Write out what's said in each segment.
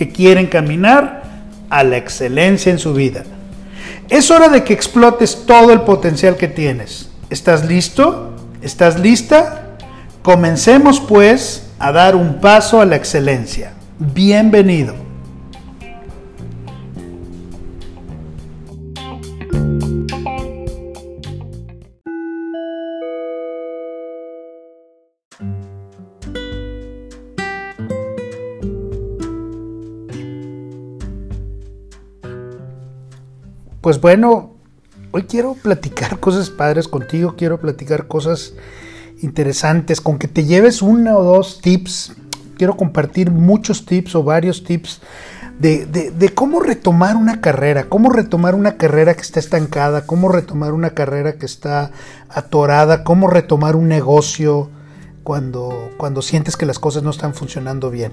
que quieren caminar a la excelencia en su vida. Es hora de que explotes todo el potencial que tienes. ¿Estás listo? ¿Estás lista? Comencemos pues a dar un paso a la excelencia. Bienvenido. Pues bueno, hoy quiero platicar cosas padres contigo, quiero platicar cosas interesantes, con que te lleves uno o dos tips. Quiero compartir muchos tips o varios tips de, de, cómo retomar una carrera, cómo retomar una carrera que está estancada, cómo retomar una carrera que está atorada, cómo retomar un negocio cuando, cuando sientes que las cosas no están funcionando bien.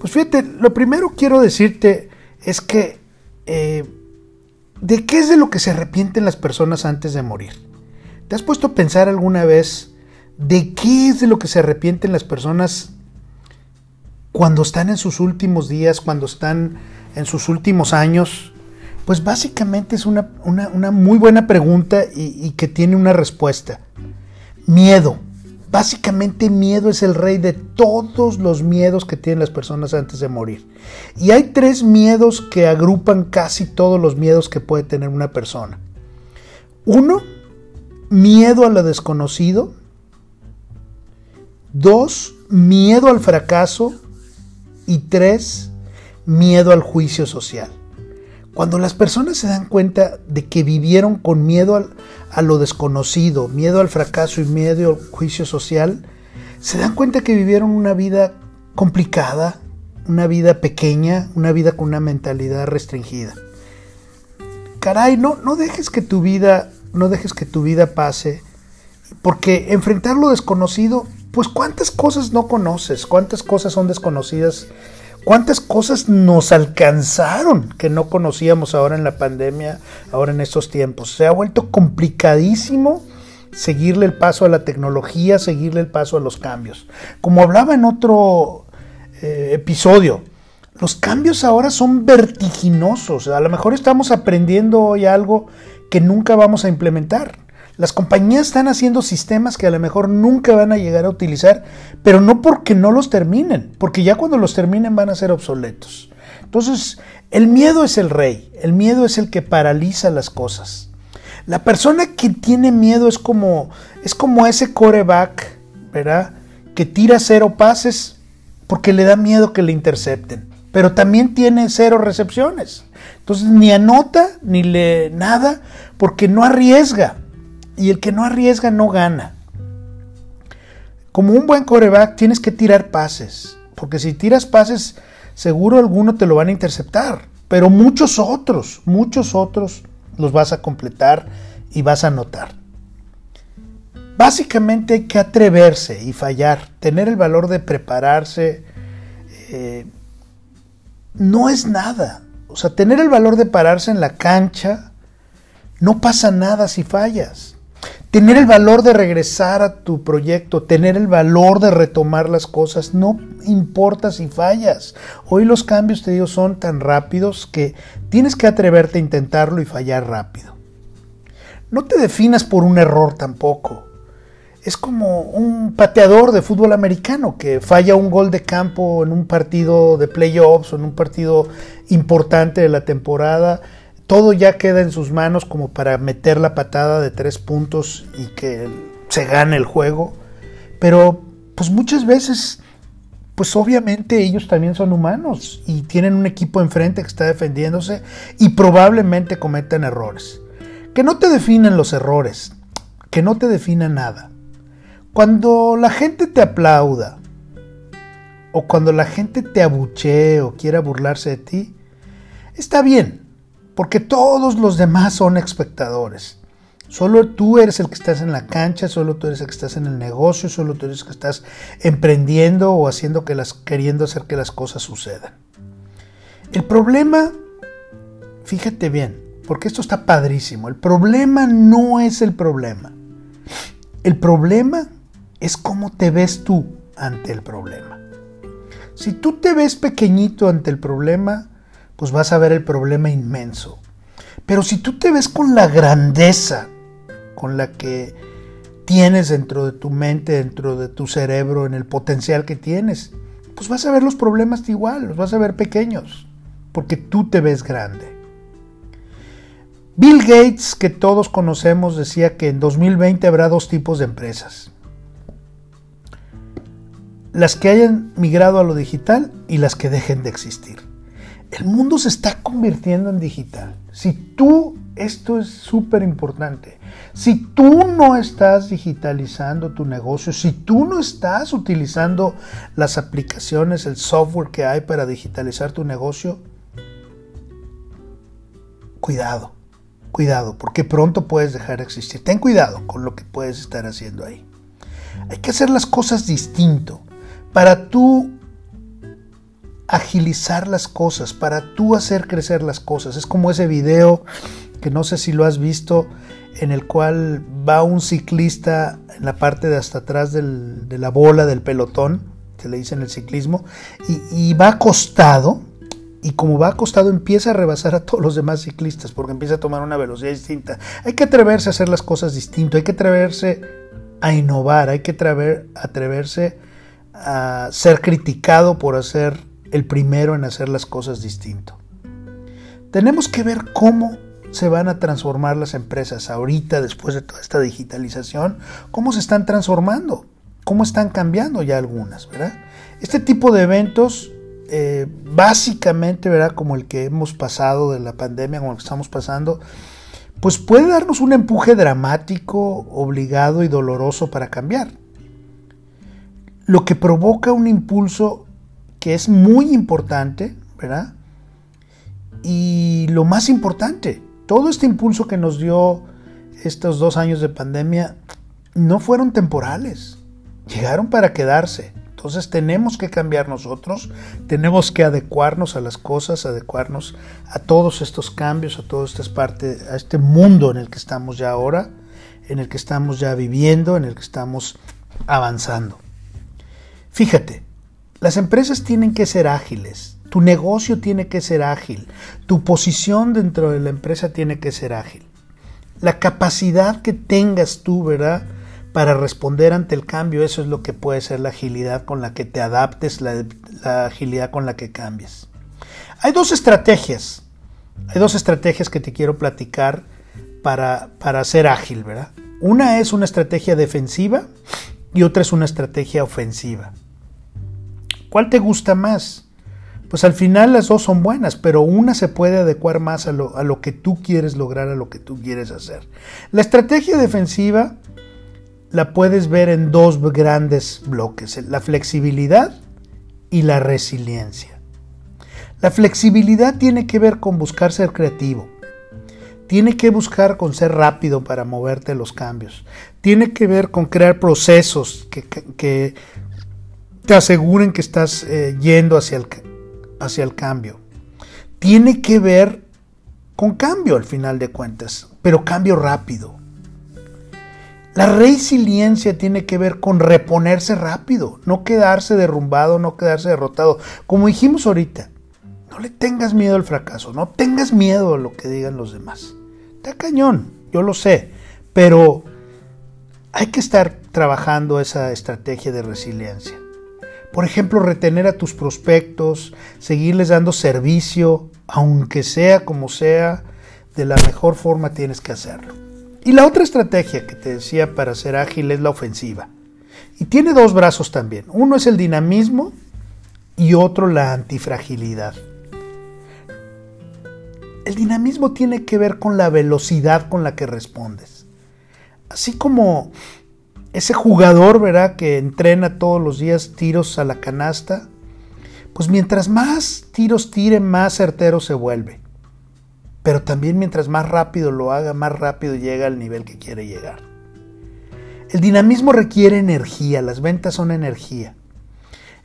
Pues fíjate, lo primero quiero decirte es que eh, ¿De qué es de lo que se arrepienten las personas antes de morir? ¿Te has puesto a pensar alguna vez de qué es de lo que se arrepienten las personas cuando están en sus últimos días, cuando están en sus últimos años? Pues básicamente es una, muy buena pregunta y que tiene una respuesta. Miedo. Básicamente miedo es el rey de todos los miedos que tienen las personas antes de morir. Y hay tres miedos que agrupan casi todos los miedos que puede tener una persona. Uno, miedo a lo desconocido. Dos, miedo al fracaso. Y tres, miedo al juicio social. Cuando las personas se dan cuenta de que vivieron con miedo a lo desconocido, miedo al fracaso y miedo al juicio social, se dan cuenta que vivieron una vida complicada, una vida pequeña, una vida con una mentalidad restringida. Caray, no, no dejes que tu vida, no dejes que tu vida pase, porque enfrentar lo desconocido, pues cuántas cosas no conoces, cuántas cosas son desconocidas cuántas cosas nos alcanzaron que no conocíamos ahora en la pandemia, ahora en estos tiempos. Se ha vuelto complicadísimo seguirle el paso a la tecnología, seguirle el paso a los cambios. Como hablaba en otro eh, episodio, los cambios ahora son vertiginosos. A lo mejor estamos aprendiendo hoy algo que nunca vamos a implementar. Las compañías están haciendo sistemas que a lo mejor nunca van a llegar a utilizar, pero no porque no los terminen, porque ya cuando los terminen van a ser obsoletos. Entonces, el miedo es el rey, el miedo es el que paraliza las cosas. La persona que tiene miedo es como, es como ese coreback, ¿verdad? Que tira cero pases porque le da miedo que le intercepten, pero también tiene cero recepciones. Entonces ni anota ni le nada porque no arriesga y el que no arriesga no gana. Como un buen coreback tienes que tirar pases, porque si tiras pases seguro alguno te lo van a interceptar, pero muchos otros, muchos otros los vas a completar y vas a anotar. Básicamente hay que atreverse y fallar, tener el valor de prepararse. Eh, no es nada. O sea, tener el valor de pararse en la cancha, no pasa nada si fallas tener el valor de regresar a tu proyecto, tener el valor de retomar las cosas, no importa si fallas. Hoy los cambios, te digo, son tan rápidos que tienes que atreverte a intentarlo y fallar rápido. No te definas por un error tampoco. es como un pateador de fútbol americano que falla un gol de campo en un partido de playoffs o en un partido importante de la temporada. Todo ya queda en sus manos como para meter la patada de tres puntos y que se gane el juego. Pero pues muchas veces, pues obviamente ellos también son humanos y tienen un equipo enfrente que está defendiéndose y probablemente cometan errores. Que no te definen los errores, que no te defina nada cuando la gente te aplauda o cuando la gente te abuchee o quiera burlarse de ti, está bien, porque todos los demás son espectadores. Solo tú eres el que estás en la cancha, solo tú eres el que estás en el negocio, solo tú eres el que estás emprendiendo o haciendo que las, queriendo hacer que las cosas sucedan. El problema, fíjate bien, porque esto está padrísimo, el problema no es el problema. El problema es cómo te ves tú ante el problema. Si tú te ves pequeñito ante el problema, pues vas a ver el problema inmenso. Pero si tú te ves con la grandeza con la que tienes dentro de tu mente, dentro de tu cerebro, en el potencial que tienes, pues vas a ver los problemas igual, los vas a ver pequeños, porque tú te ves grande. Bill Gates, que todos conocemos, decía que en 2020 habrá dos tipos de empresas las que hayan migrado a lo digital y las que dejen de existir. El mundo se está convirtiendo en digital. Si tú, esto es súper importante, si tú no estás digitalizando tu negocio, si tú no estás utilizando las aplicaciones, el software que hay para digitalizar tu negocio, cuidado, cuidado, porque pronto puedes dejar de existir. Ten cuidado con lo que puedes estar haciendo ahí. Hay que hacer las cosas distinto para tú agilizar las cosas, para tú hacer crecer las cosas. Es como ese video que no sé si lo has visto, en el cual va un ciclista en la parte de hasta atrás de la bola del pelotón, que le dicen el ciclismo, y, va acostado, y como va acostado empieza a rebasar a todos los demás ciclistas, porque empieza a tomar una velocidad distinta. Hay que atreverse a hacer las cosas distinto, hay que atreverse a innovar, hay que atreverse a ser criticado por hacer el primero en hacer las cosas distinto. Tenemos que ver cómo se van a transformar las empresas ahorita, después de toda esta digitalización, cómo se están transformando, cómo están cambiando ya algunas, ¿verdad? Este tipo de eventos, eh, básicamente, ¿verdad? Como el que hemos pasado de la pandemia, como el que estamos pasando, pues puede darnos un empuje dramático, obligado y doloroso para cambiar lo que provoca un impulso que es muy importante, ¿verdad? Y lo más importante, todo este impulso que nos dio estos dos años de pandemia no fueron temporales, llegaron para quedarse. Entonces tenemos que cambiar nosotros, tenemos que adecuarnos a las cosas, adecuarnos a todos estos cambios, a todo este, parte, a este mundo en el que estamos ya ahora, en el que estamos ya viviendo, en el que estamos avanzando. Fíjate, las empresas tienen que ser ágiles, tu negocio tiene que ser ágil, tu posición dentro de la empresa tiene que ser ágil. La capacidad que tengas tú, ¿verdad? Para responder ante el cambio, eso es lo que puede ser la agilidad con la que te adaptes, la, agilidad con la que cambies. Hay dos estrategias, hay dos estrategias que te quiero platicar para, para ser ágil, ¿verdad? Una es una estrategia defensiva y otra es una estrategia ofensiva. ¿Cuál te gusta más? Pues al final las dos son buenas, pero una se puede adecuar más a lo, a lo que tú quieres lograr, a lo que tú quieres hacer. La estrategia defensiva la puedes ver en dos grandes bloques, la flexibilidad y la resiliencia. La flexibilidad tiene que ver con buscar ser creativo, tiene que buscar con ser rápido para moverte los cambios. Tiene que ver con crear procesos que, te aseguren que estás eh, yendo hacia el, hacia el cambio. Tiene que ver con cambio al final de cuentas, pero cambio rápido. La resiliencia tiene que ver con reponerse rápido, no quedarse derrumbado, no quedarse derrotado. Como dijimos ahorita, no le tengas miedo al fracaso, no tengas miedo a lo que digan los demás. Está cañón, yo lo sé, pero hay que estar trabajando esa estrategia de resiliencia. Por ejemplo, retener a tus prospectos, seguirles dando servicio, aunque sea como sea, de la mejor forma tienes que hacerlo. Y la otra estrategia que te decía para ser ágil es la ofensiva. Y tiene dos brazos también. Uno es el dinamismo y otro la antifragilidad. El dinamismo tiene que ver con la velocidad con la que respondes. Así como ese jugador, ¿verdad? Que entrena todos los días tiros a la canasta, pues mientras más tiros tire, más certero se vuelve. Pero también mientras más rápido lo haga, más rápido llega al nivel que quiere llegar. El dinamismo requiere energía, las ventas son energía.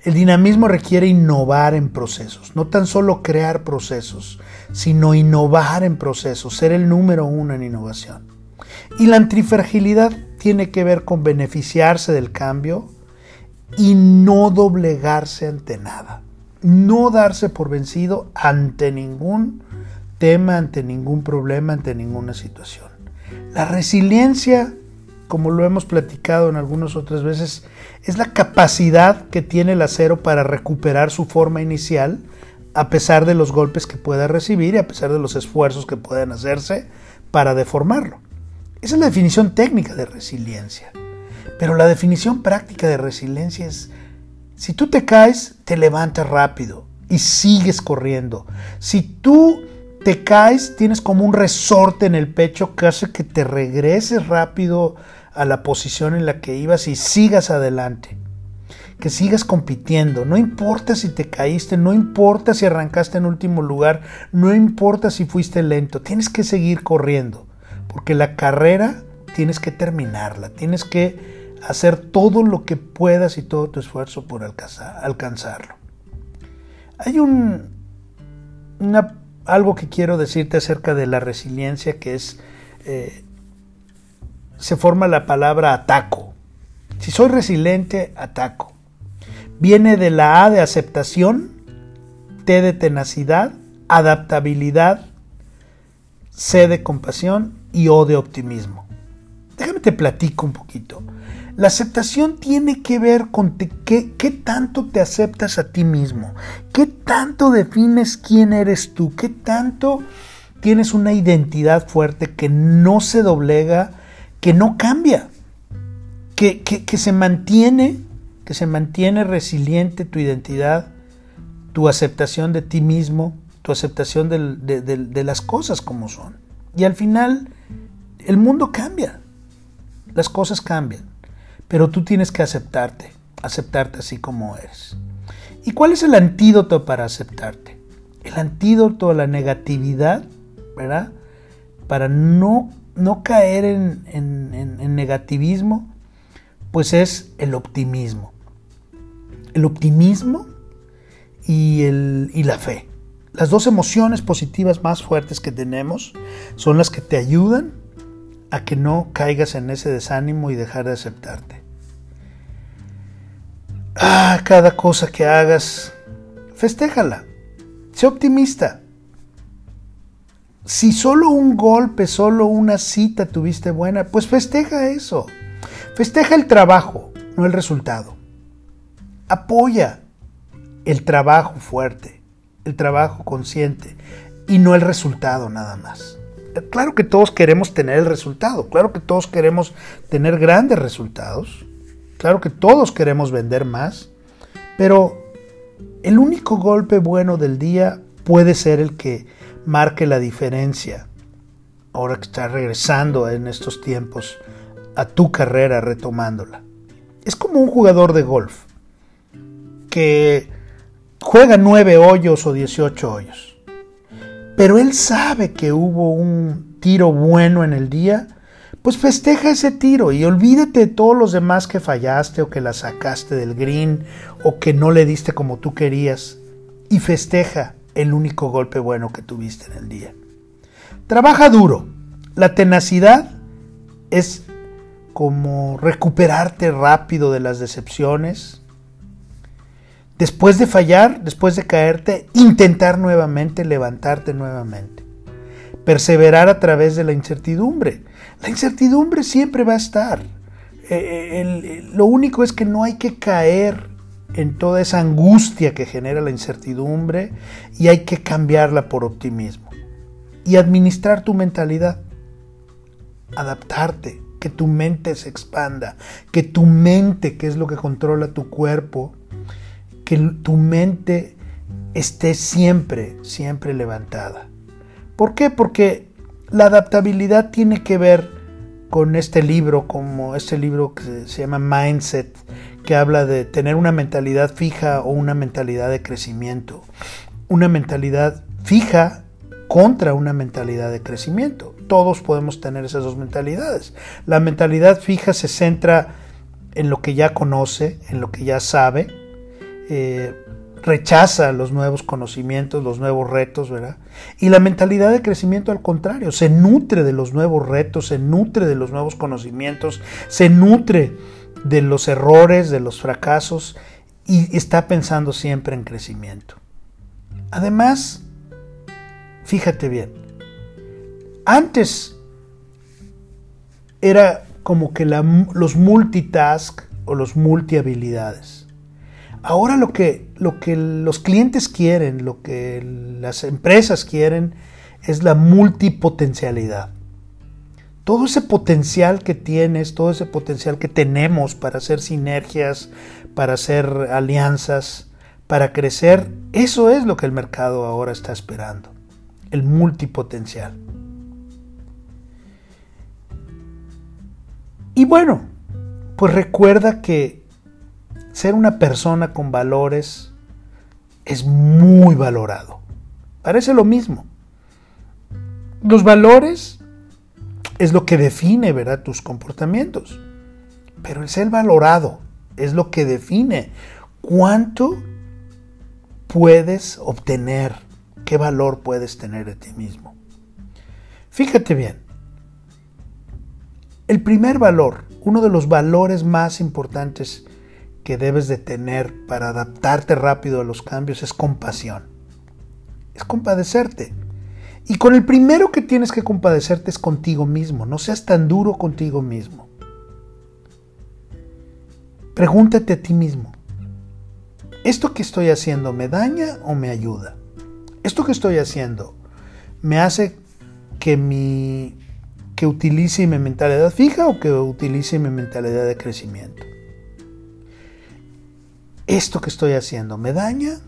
El dinamismo requiere innovar en procesos, no tan solo crear procesos, sino innovar en procesos, ser el número uno en innovación. Y la antifragilidad tiene que ver con beneficiarse del cambio y no doblegarse ante nada, no darse por vencido ante ningún tema, ante ningún problema, ante ninguna situación. La resiliencia, como lo hemos platicado en algunas otras veces, es la capacidad que tiene el acero para recuperar su forma inicial a pesar de los golpes que pueda recibir y a pesar de los esfuerzos que puedan hacerse para deformarlo. Esa es la definición técnica de resiliencia. Pero la definición práctica de resiliencia es, si tú te caes, te levantas rápido y sigues corriendo. Si tú te caes, tienes como un resorte en el pecho que hace que te regreses rápido a la posición en la que ibas y sigas adelante. Que sigas compitiendo. No importa si te caíste, no importa si arrancaste en último lugar, no importa si fuiste lento, tienes que seguir corriendo. Porque la carrera tienes que terminarla, tienes que hacer todo lo que puedas y todo tu esfuerzo por alcanzarlo. Hay un, algo que quiero decirte acerca de la resiliencia que es, eh, se forma la palabra ataco. Si soy resiliente, ataco. Viene de la A de aceptación, T de tenacidad, adaptabilidad, C de compasión y O de optimismo. Déjame te platico un poquito. La aceptación tiene que ver con qué, qué, tanto te aceptas a ti mismo, qué tanto defines quién eres tú, qué tanto tienes una identidad fuerte que no se doblega, que no cambia, que, que, se mantiene, que se mantiene resiliente tu identidad, tu aceptación de ti mismo, tu aceptación de, de las cosas como son. Y al final el mundo cambia, las cosas cambian, pero tú tienes que aceptarte, aceptarte así como eres. ¿Y cuál es el antídoto para aceptarte? El antídoto a la negatividad, ¿verdad? Para no, no caer en, en negativismo, pues es el optimismo. El optimismo y, el, y la fe. Las dos emociones positivas más fuertes que tenemos son las que te ayudan a que no caigas en ese desánimo y dejar de aceptarte. Ah, cada cosa que hagas, festéjala. Sé optimista. Si solo un golpe, solo una cita tuviste buena, pues festeja eso. Festeja el trabajo, no el resultado. Apoya el trabajo fuerte, el trabajo consciente y no el resultado nada más claro que todos queremos tener el resultado, claro que todos queremos tener grandes resultados, claro que todos queremos vender más, pero el único golpe bueno del día puede ser el que marque la diferencia. Ahora que estás regresando en estos tiempos a tu carrera retomándola. Es como un jugador de golf que juega nueve hoyos o 18 hoyos pero él sabe que hubo un tiro bueno en el día, pues festeja ese tiro y olvídate de todos los demás que fallaste o que la sacaste del green o que no le diste como tú querías y festeja el único golpe bueno que tuviste en el día. Trabaja duro. La tenacidad es como recuperarte rápido de las decepciones, después de fallar, después de caerte, intentar nuevamente, levantarte nuevamente. Perseverar a través de la incertidumbre. La incertidumbre siempre va a estar. Eh, lo único es que no hay que caer en toda esa angustia que genera la incertidumbre y hay que cambiarla por optimismo. Y administrar tu mentalidad, adaptarte, que tu mente se expanda, que tu mente, que es lo que controla tu cuerpo, que tu mente esté siempre, siempre levantada. ¿Por qué? Porque la adaptabilidad tiene que ver con este libro, como este libro que se llama Mindset, que habla de tener una mentalidad fija o una mentalidad de crecimiento. Una mentalidad fija contra una mentalidad de crecimiento. Todos podemos tener esas dos mentalidades. La mentalidad fija se centra en lo que ya conoce, en lo que ya sabe, eh, rechaza los nuevos conocimientos, los nuevos retos, ¿verdad? Y la mentalidad de crecimiento al contrario, se nutre de los nuevos retos, se nutre de los nuevos conocimientos, se nutre de los errores, de los fracasos y está pensando siempre en crecimiento. Además, fíjate bien, antes era como que los multitask o los multihabilidades. Ahora lo que, lo que los clientes quieren, lo que las empresas quieren, es la multipotencialidad. Todo ese potencial que tienes, todo ese potencial que tenemos para hacer sinergias, para hacer alianzas, para crecer, eso es lo que el mercado ahora está esperando, el multipotencial. Y bueno, pues recuerda que ser una persona con valores es muy valorado. Parece lo mismo. Los valores es lo que define, ¿verdad?, tus comportamientos. Pero el ser valorado es lo que define cuánto puedes obtener, qué valor puedes tener de ti mismo. Fíjate bien, el primer valor, uno de los valores más importantes que debes de tener para adaptarte rápido a los cambios es compasión. Es compadecerte. Y con el primero que tienes que compadecerte es contigo mismo. No seas tan duro contigo mismo. Pregúntate a ti mismo. ¿Esto que estoy haciendo me daña o me ayuda? ¿Esto que estoy haciendo me hace que mi que utilice mi mentalidad fija o que utilice mi mentalidad de crecimiento? Esto que estoy haciendo me daña,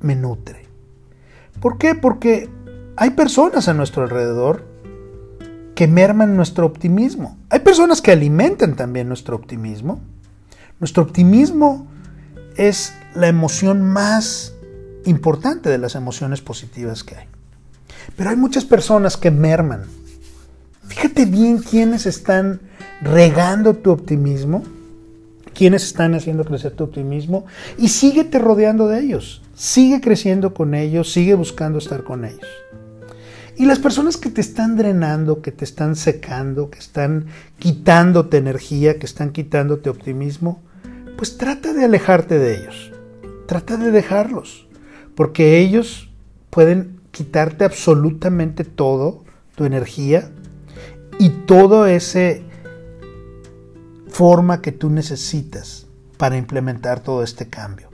me nutre. ¿Por qué? Porque hay personas a nuestro alrededor que merman nuestro optimismo. Hay personas que alimentan también nuestro optimismo. Nuestro optimismo es la emoción más importante de las emociones positivas que hay. Pero hay muchas personas que merman. Fíjate bien quiénes están regando tu optimismo quienes están haciendo crecer tu optimismo y síguete rodeando de ellos, sigue creciendo con ellos, sigue buscando estar con ellos. Y las personas que te están drenando, que te están secando, que están quitándote energía, que están quitándote optimismo, pues trata de alejarte de ellos, trata de dejarlos, porque ellos pueden quitarte absolutamente todo, tu energía y todo ese forma que tú necesitas para implementar todo este cambio.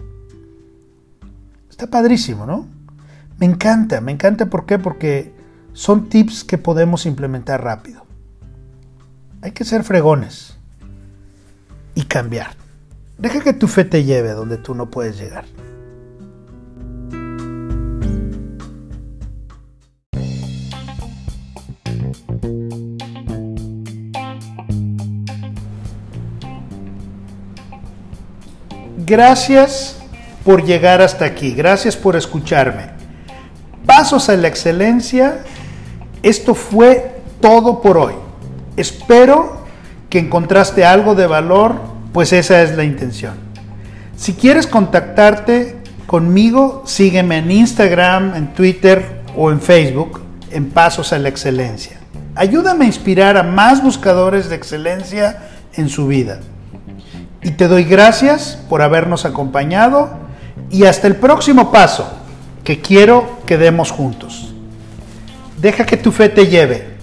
Está padrísimo, ¿no? Me encanta, me encanta ¿por qué? Porque son tips que podemos implementar rápido. Hay que ser fregones y cambiar. Deja que tu fe te lleve donde tú no puedes llegar. Gracias por llegar hasta aquí, gracias por escucharme. Pasos a la excelencia, esto fue todo por hoy. Espero que encontraste algo de valor, pues esa es la intención. Si quieres contactarte conmigo, sígueme en Instagram, en Twitter o en Facebook en Pasos a la Excelencia. Ayúdame a inspirar a más buscadores de excelencia en su vida. Y te doy gracias por habernos acompañado y hasta el próximo paso que quiero que demos juntos. Deja que tu fe te lleve